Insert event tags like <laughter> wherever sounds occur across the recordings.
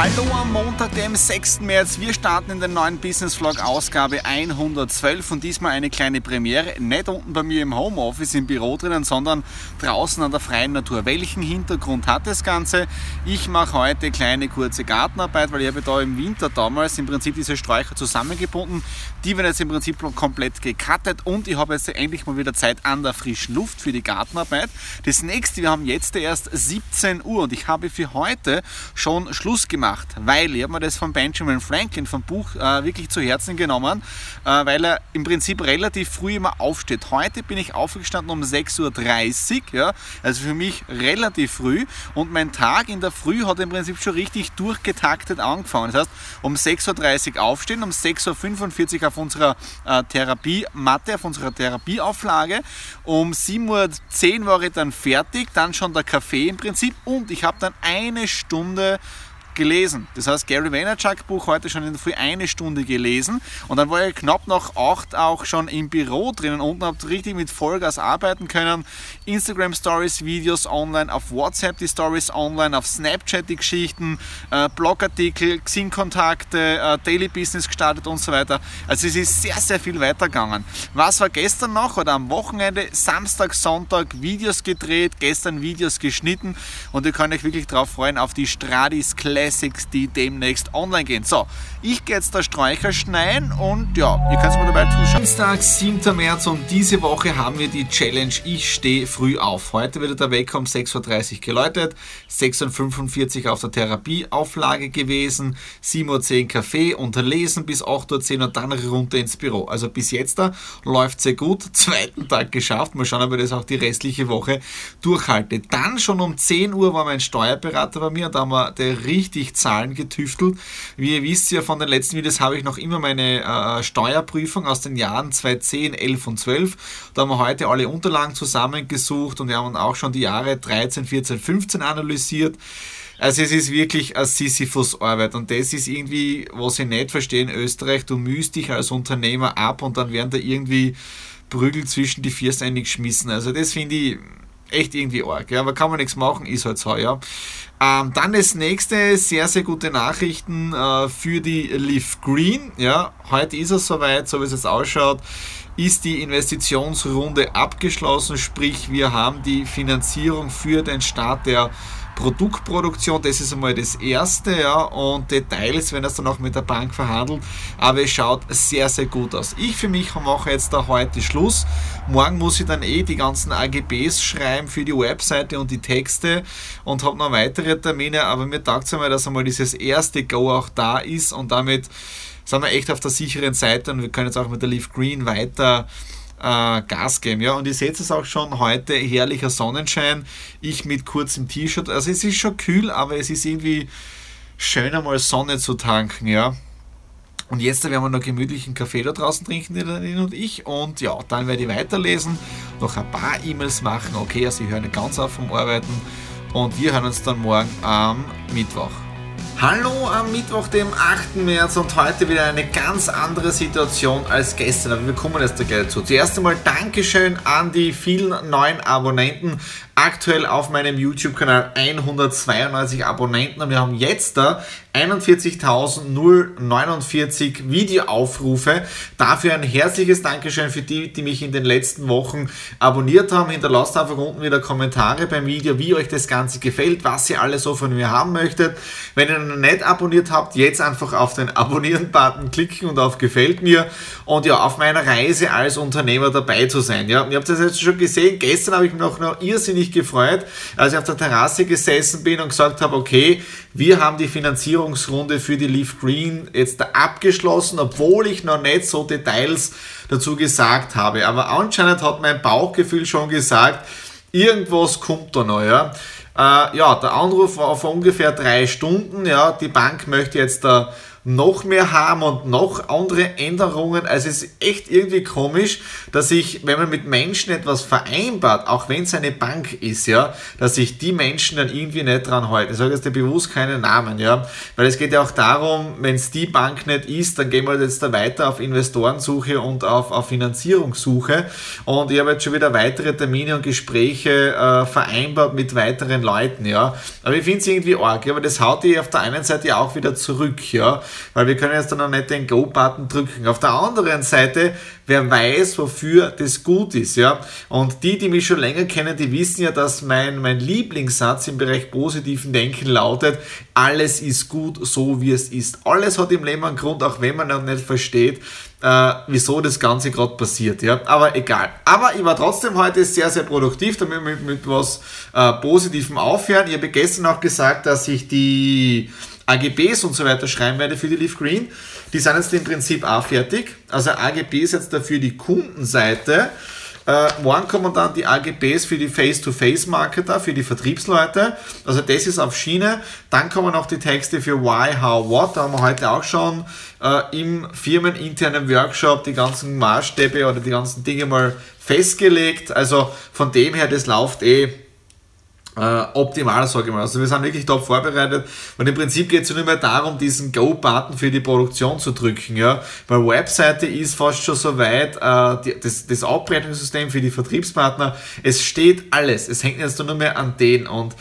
Hallo am Montag, dem 6. März. Wir starten in der neuen Business Vlog Ausgabe 112 und diesmal eine kleine Premiere. Nicht unten bei mir im Homeoffice im Büro drinnen, sondern draußen an der freien Natur. Welchen Hintergrund hat das Ganze? Ich mache heute kleine kurze Gartenarbeit, weil ich habe da im Winter damals im Prinzip diese Sträucher zusammengebunden. Die werden jetzt im Prinzip komplett gecuttet und ich habe jetzt endlich mal wieder Zeit an der frischen Luft für die Gartenarbeit. Das nächste, wir haben jetzt erst 17 Uhr und ich habe für heute schon Schluss gemacht weil ich habe mir das von Benjamin Franklin vom Buch äh, wirklich zu Herzen genommen, äh, weil er im Prinzip relativ früh immer aufsteht. Heute bin ich aufgestanden um 6.30 Uhr, ja, also für mich relativ früh und mein Tag in der Früh hat im Prinzip schon richtig durchgetaktet angefangen. Das heißt, um 6.30 Uhr aufstehen, um 6.45 Uhr auf unserer äh, Therapiematte, auf unserer Therapieauflage, um 7.10 Uhr war ich dann fertig, dann schon der Kaffee im Prinzip. Und ich habe dann eine Stunde gelesen. Das heißt, Gary Vaynerchuk Buch heute schon in der Früh eine Stunde gelesen und dann war ich knapp nach acht auch schon im Büro drinnen und habe richtig mit Vollgas arbeiten können. Instagram Stories, Videos online, auf WhatsApp die Stories online, auf Snapchat die Geschichten, äh, Blogartikel, Xing-Kontakte, äh, Daily Business gestartet und so weiter. Also es ist sehr, sehr viel weitergegangen. Was war gestern noch oder am Wochenende? Samstag, Sonntag Videos gedreht, gestern Videos geschnitten und ihr könnt euch wirklich darauf freuen auf die Stradis Classic Classics, die demnächst online gehen. So, ich gehe jetzt da Sträucher schneiden und ja, ihr könnt mir dabei zuschauen. Dienstag, 7. März und diese Woche haben wir die Challenge Ich stehe früh auf. Heute wird der Weg um 6.30 Uhr geläutet, 6.45 Uhr auf der Therapieauflage gewesen, 7.10 Uhr Kaffee unterlesen bis 8.10 Uhr und dann runter ins Büro. Also bis jetzt da läuft sehr gut. <laughs> Zweiten Tag geschafft. Mal schauen, ob ich das auch die restliche Woche durchhalte. Dann schon um 10 Uhr war mein Steuerberater bei mir und da haben wir der richtig richtig Zahlen getüftelt. Wie ihr wisst ja von den letzten Videos habe ich noch immer meine äh, Steuerprüfung aus den Jahren 2010, 11 und 12. Da haben wir heute alle Unterlagen zusammengesucht und wir haben auch schon die Jahre 13, 14, 15 analysiert. Also es ist wirklich eine Sisyphus-Arbeit und das ist irgendwie, was ich nicht verstehe in Österreich, du mühst dich als Unternehmer ab und dann werden da irgendwie Prügel zwischen die First eingeschmissen. Also das finde ich echt irgendwie arg. Ja, aber kann man nichts machen, ist halt so, ja. Ähm, dann das nächste, sehr, sehr gute Nachrichten äh, für die Leaf Green. Ja, heute ist es soweit, so wie es jetzt ausschaut, ist die Investitionsrunde abgeschlossen, sprich wir haben die Finanzierung für den Start der Produktproduktion, das ist einmal das Erste, ja, und Details, wenn das dann auch mit der Bank verhandelt, aber es schaut sehr, sehr gut aus. Ich für mich mache jetzt da heute Schluss. Morgen muss ich dann eh die ganzen AGBs schreiben für die Webseite und die Texte und habe noch weitere Termine, aber mir taugt es einmal, dass einmal dieses erste Go auch da ist und damit sind wir echt auf der sicheren Seite und wir können jetzt auch mit der Leaf Green weiter äh, Gas geben. Ja? Und ihr seht es auch schon heute, herrlicher Sonnenschein, ich mit kurzem T-Shirt. Also es ist schon kühl, aber es ist irgendwie schön einmal Sonne zu tanken. Ja? Und jetzt werden wir noch gemütlichen Kaffee da draußen trinken, die Nadine und ich. Und ja, dann werde ich weiterlesen, noch ein paar E-Mails machen. Okay, also ich höre nicht ganz auf vom Arbeiten. Und wir hören uns dann morgen am Mittwoch. Hallo am Mittwoch, dem 8. März und heute wieder eine ganz andere Situation als gestern, aber wir kommen jetzt da gleich dazu. Zuerst einmal Dankeschön an die vielen neuen Abonnenten aktuell auf meinem YouTube-Kanal 192 Abonnenten und wir haben jetzt da 41.049 Videoaufrufe. Dafür ein herzliches Dankeschön für die, die mich in den letzten Wochen abonniert haben. Hinterlasst einfach unten wieder Kommentare beim Video, wie euch das Ganze gefällt, was ihr alles so von mir haben möchtet. Wenn ihr noch nicht abonniert habt, jetzt einfach auf den Abonnieren-Button klicken und auf Gefällt mir und ja, auf meiner Reise als Unternehmer dabei zu sein. Ja, ihr habt das jetzt schon gesehen, gestern habe ich noch, noch irrsinnig riesig gefreut, als ich auf der Terrasse gesessen bin und gesagt habe, okay, wir haben die Finanzierungsrunde für die Leaf Green jetzt abgeschlossen, obwohl ich noch nicht so Details dazu gesagt habe. Aber anscheinend hat mein Bauchgefühl schon gesagt, irgendwas kommt da noch, ja. Äh, ja, der Anruf war vor ungefähr drei Stunden, ja, die Bank möchte jetzt da noch mehr haben und noch andere Änderungen. Also es ist echt irgendwie komisch, dass ich, wenn man mit Menschen etwas vereinbart, auch wenn es eine Bank ist, ja, dass sich die Menschen dann irgendwie nicht dran halten. Ich sage jetzt bewusst keine Namen, ja, weil es geht ja auch darum, wenn es die Bank nicht ist, dann gehen wir jetzt da weiter auf Investorensuche und auf, auf Finanzierungssuche. Und ich habe jetzt schon wieder weitere Termine und Gespräche äh, vereinbart mit weiteren Leuten, ja. Aber ich finde es irgendwie arg, aber das haut die auf der einen Seite auch wieder zurück, ja weil wir können jetzt dann noch nicht den Go-Button drücken. Auf der anderen Seite, wer weiß, wofür das gut ist, ja. Und die, die mich schon länger kennen, die wissen ja, dass mein, mein Lieblingssatz im Bereich positiven Denken lautet, alles ist gut, so wie es ist. Alles hat im Leben einen Grund, auch wenn man noch nicht versteht, äh, wieso das Ganze gerade passiert. Ja? Aber egal. Aber ich war trotzdem heute sehr, sehr produktiv, damit wir mit, mit was äh, Positivem aufhören. Ich habe gestern auch gesagt, dass ich die AGBs und so weiter schreiben werde für die Leaf Green. Die sind jetzt im Prinzip auch fertig. Also AGBs jetzt dafür die Kundenseite. Äh, morgen kommen dann die AGBs für die Face-to-Face-Marketer, für die Vertriebsleute. Also das ist auf Schiene. Dann kommen noch die Texte für Why, How, What. Da haben wir heute auch schon äh, im firmeninternen Workshop die ganzen Maßstäbe oder die ganzen Dinge mal festgelegt. Also von dem her, das läuft eh äh, optimal, sage ich mal. Also wir sind wirklich top vorbereitet und im Prinzip geht es nur mehr darum, diesen Go-Button für die Produktion zu drücken. Ja? Weil Webseite ist fast schon so weit, äh, die, das, das Abrechnungssystem für die Vertriebspartner, es steht alles. Es hängt jetzt nur mehr an denen und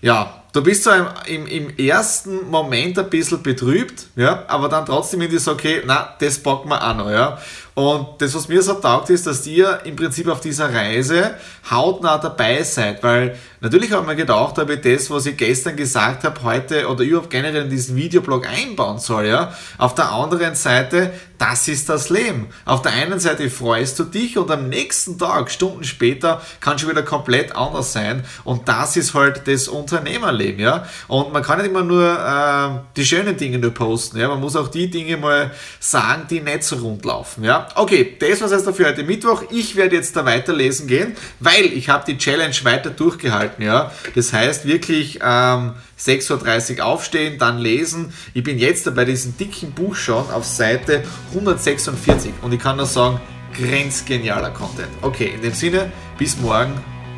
ja, du bist so im, im, im, ersten Moment ein bisschen betrübt, ja, aber dann trotzdem irgendwie so, okay, na, das packen wir noch, ja. Und das, was mir so taugt, ist, dass ihr im Prinzip auf dieser Reise hautnah dabei seid, weil natürlich habe ich mir gedacht, ob ich das, was ich gestern gesagt habe, heute oder überhaupt generell in diesen Videoblog einbauen soll, ja. Auf der anderen Seite, das ist das Leben. Auf der einen Seite freust du dich und am nächsten Tag, Stunden später, kann schon wieder komplett anders sein und das ist halt das Unternehmerleben, ja. Und man kann nicht immer nur äh, die schönen Dinge nur posten, ja. Man muss auch die Dinge mal sagen, die nicht so rund laufen, ja okay, das war's jetzt dafür heute Mittwoch. Ich werde jetzt da weiterlesen gehen, weil ich habe die Challenge weiter durchgehalten, ja. Das heißt wirklich ähm, 6.30 Uhr aufstehen, dann lesen. Ich bin jetzt bei diesem dicken Buch schon auf Seite 146 und ich kann nur sagen, grenzgenialer Content. Okay, in dem Sinne, bis morgen,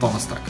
Donnerstag.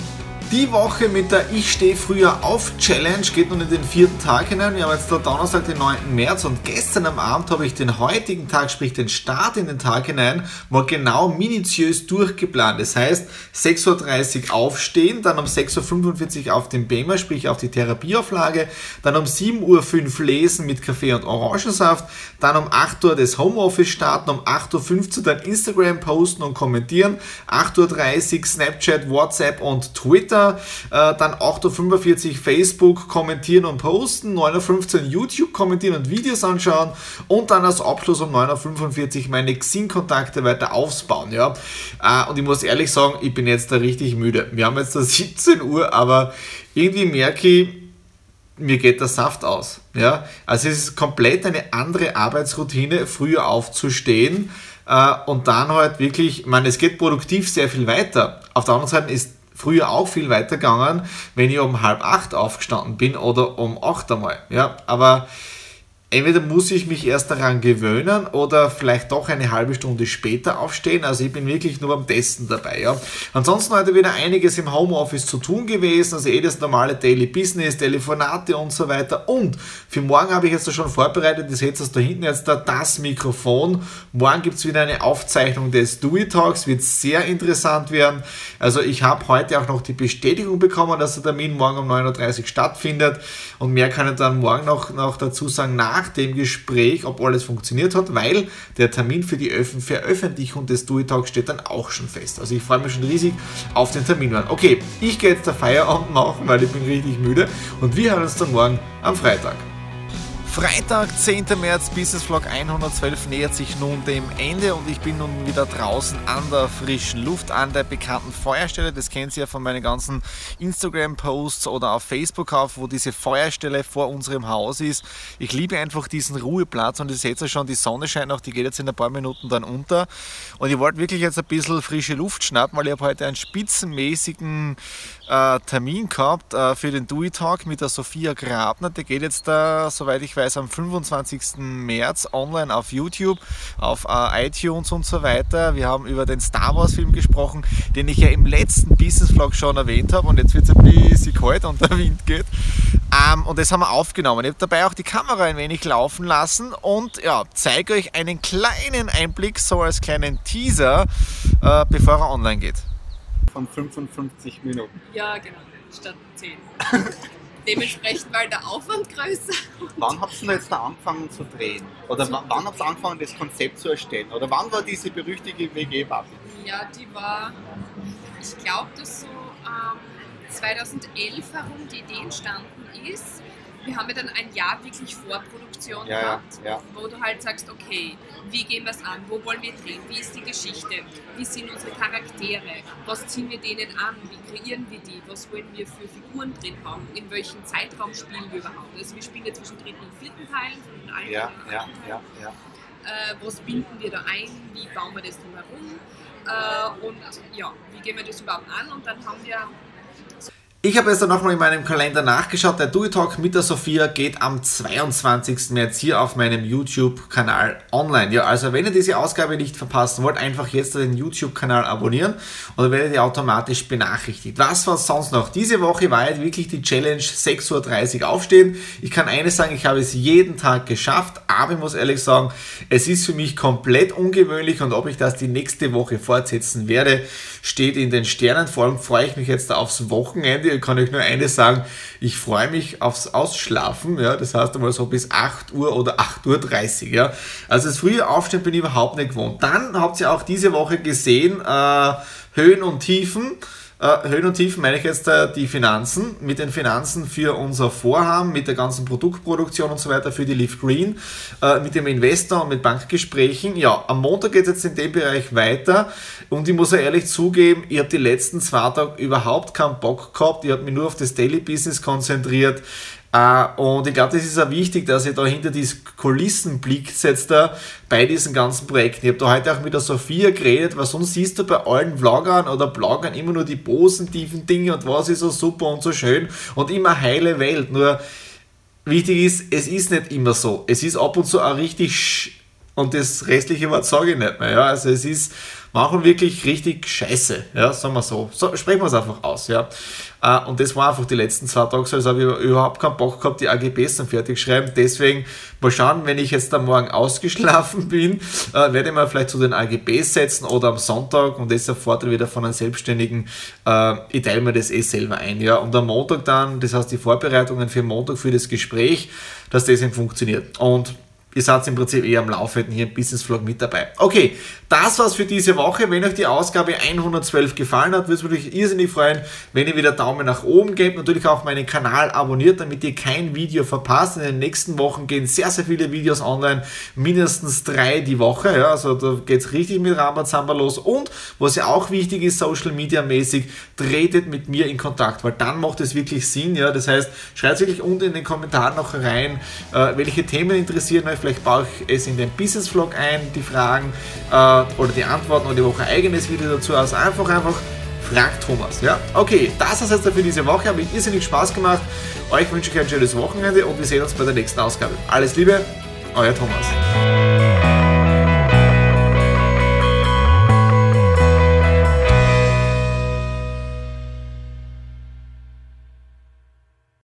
Die Woche mit der Ich stehe früher auf Challenge geht nun in den vierten Tag hinein. Wir haben jetzt da Donnerstag, den 9. März und gestern am Abend habe ich den heutigen Tag, sprich den Start in den Tag hinein, mal genau minutiös durchgeplant. Das heißt, 6.30 Uhr aufstehen, dann um 6.45 Uhr auf den Beamer, sprich auf die Therapieauflage, dann um 7.05 Uhr lesen mit Kaffee und Orangensaft, dann um 8 Uhr das Homeoffice starten, um 8.15 Uhr dann Instagram posten und kommentieren, 8.30 Uhr Snapchat, WhatsApp und Twitter, äh, dann 8.45 Uhr Facebook kommentieren und posten, 9.15 Uhr YouTube kommentieren und Videos anschauen und dann als Abschluss um 9.45 Uhr meine Xing-Kontakte weiter aufbauen. Ja? Äh, und ich muss ehrlich sagen, ich bin jetzt da richtig müde. Wir haben jetzt da <laughs> 17 Uhr, aber irgendwie merke ich, mir geht der Saft aus. Ja? Also es ist komplett eine andere Arbeitsroutine, früher aufzustehen äh, und dann halt wirklich, ich meine, es geht produktiv sehr viel weiter. Auf der anderen Seite ist früher auch viel weiter gegangen, wenn ich um halb acht aufgestanden bin oder um acht einmal. Ja, aber entweder muss ich mich erst daran gewöhnen oder vielleicht doch eine halbe Stunde später aufstehen. Also ich bin wirklich nur beim Testen dabei. Ja. Ansonsten heute wieder einiges im Homeoffice zu tun gewesen, also eh das normale Daily Business, Telefonate und so weiter. Und für morgen habe ich jetzt schon vorbereitet, ihr seht es da hinten jetzt da, das Mikrofon. Morgen gibt es wieder eine Aufzeichnung des It Talks, wird sehr interessant werden. Also ich habe heute auch noch die Bestätigung bekommen, dass der Termin morgen um 9.30 Uhr stattfindet und mehr kann ich dann morgen noch, noch dazu sagen nach nach dem Gespräch, ob alles funktioniert hat, weil der Termin für die Veröffentlichung des Do Talk steht dann auch schon fest. Also ich freue mich schon riesig auf den Termin. Okay, ich gehe jetzt der Feierabend <laughs> machen, weil ich bin richtig müde und wir hören uns dann morgen am Freitag. Freitag, 10. März, Business Vlog 112 nähert sich nun dem Ende und ich bin nun wieder draußen an der frischen Luft, an der bekannten Feuerstelle. Das kennt ihr ja von meinen ganzen Instagram-Posts oder auf Facebook auf, wo diese Feuerstelle vor unserem Haus ist. Ich liebe einfach diesen Ruheplatz und ihr seht ja schon, die Sonne scheint noch, die geht jetzt in ein paar Minuten dann unter. Und ich wollte wirklich jetzt ein bisschen frische Luft schnappen, weil ich habe heute einen spitzenmäßigen äh, Termin gehabt äh, für den Dewey Talk mit der Sophia Grabner. Der geht jetzt da, soweit ich weiß, am 25. März online auf YouTube, auf äh, iTunes und so weiter. Wir haben über den Star Wars Film gesprochen, den ich ja im letzten Business Vlog schon erwähnt habe und jetzt wird es ein bisschen kalt und der Wind geht. Ähm, und das haben wir aufgenommen. Ich habe dabei auch die Kamera ein wenig laufen lassen und ja, zeige euch einen kleinen Einblick, so als kleinen Teaser, äh, bevor er online geht von 55 Minuten. Ja, genau, statt 10. <laughs> Dementsprechend war der Aufwand größer. Wann habt ihr jetzt angefangen zu drehen? Oder wann habt ihr angefangen, das Konzept zu erstellen? Oder wann war diese berüchtigte WG-Party? Ja, die war, ich glaube, dass so ähm, 2011 herum die Idee entstanden ist wir haben ja dann ein Jahr wirklich Vorproduktion ja, gehabt, ja. wo du halt sagst, okay, wie gehen wir es an, wo wollen wir drehen, wie ist die Geschichte, wie sind unsere Charaktere, was ziehen wir denen an, wie kreieren wir die, was wollen wir für Figuren drin haben, in welchem Zeitraum spielen wir überhaupt. Also wir spielen ja zwischen dritten und vierten Teilen von allen ja, ja, ja, ja. Äh, was binden wir da ein, wie bauen wir das drumherum? Äh, und ja, wie gehen wir das überhaupt an? Und dann haben wir ich habe jetzt dann nochmal in meinem Kalender nachgeschaut. Der Do Talk mit der Sophia geht am 22. März hier auf meinem YouTube-Kanal online. Ja, also wenn ihr diese Ausgabe nicht verpassen wollt, einfach jetzt den YouTube-Kanal abonnieren und dann werdet ihr automatisch benachrichtigt. Was war sonst noch? Diese Woche war jetzt wirklich die Challenge 6.30 Uhr aufstehen. Ich kann eines sagen, ich habe es jeden Tag geschafft, aber ich muss ehrlich sagen, es ist für mich komplett ungewöhnlich und ob ich das die nächste Woche fortsetzen werde, steht in den Sternen. Vor allem freue ich mich jetzt aufs Wochenende kann ich nur eines sagen, ich freue mich aufs Ausschlafen, ja, das heißt einmal so bis 8 Uhr oder 8.30 Uhr, ja. Also das frühe Aufstehen bin ich überhaupt nicht gewohnt. Dann habt ihr auch diese Woche gesehen, äh, Höhen und Tiefen. Äh, Höhen und Tiefen meine ich jetzt äh, die Finanzen, mit den Finanzen für unser Vorhaben, mit der ganzen Produktproduktion und so weiter für die Leaf Green, äh, mit dem Investor und mit Bankgesprächen. Ja, am Montag geht es jetzt in dem Bereich weiter und ich muss ja ehrlich zugeben, ich habe die letzten zwei Tage überhaupt keinen Bock gehabt, ich habe mich nur auf das Daily Business konzentriert. Uh, und ich glaube, das ist auch wichtig, dass ihr da hinter diese Kulissen blickt jetzt da bei diesen ganzen Projekten. Ich habe da heute auch mit der Sophia geredet, weil sonst siehst du bei allen Vloggern oder Bloggern immer nur die positiven Dinge und was ist so super und so schön und immer heile Welt. Nur wichtig ist, es ist nicht immer so. Es ist ab und zu auch richtig und das restliche Wort sage ich nicht mehr. Ja? Also es ist machen wirklich richtig scheiße, ja, sagen wir so. so sprechen wir es einfach aus, ja. Äh, und das war einfach die letzten zwei Tage so, also habe ich überhaupt keinen Bock gehabt, die AGBs dann fertig schreiben. Deswegen mal schauen, wenn ich jetzt am Morgen ausgeschlafen <laughs> bin, äh, werde ich mal vielleicht zu den AGBs setzen oder am Sonntag und das ist der Vorteil wieder von einem Selbstständigen, äh, ich teile mir das eh selber ein, ja. Und am Montag dann, das heißt die Vorbereitungen für Montag für das Gespräch, dass das eben funktioniert. Und ihr seid im Prinzip eher am Laufenden hier im Business Vlog mit dabei. Okay, das war's für diese Woche. Wenn euch die Ausgabe 112 gefallen hat, würde es mich irrsinnig freuen, wenn ihr wieder Daumen nach oben gebt. Natürlich auch meinen Kanal abonniert, damit ihr kein Video verpasst. In den nächsten Wochen gehen sehr, sehr viele Videos online, mindestens drei die Woche. Ja, also da geht's richtig mit Rambazamba los. Und was ja auch wichtig ist, Social Media mäßig, tretet mit mir in Kontakt, weil dann macht es wirklich Sinn. Ja, das heißt, schreibt wirklich unten in den Kommentaren noch rein, äh, welche Themen interessieren euch Vielleicht baue ich es in den Business Vlog ein, die Fragen äh, oder die Antworten oder die Woche eigenes Video dazu. Also einfach, einfach fragt Thomas. Ja, okay, das ist jetzt für diese Woche. Hat mich irrsinnig Spaß gemacht. Euch wünsche ich ein schönes Wochenende und wir sehen uns bei der nächsten Ausgabe. Alles Liebe, euer Thomas.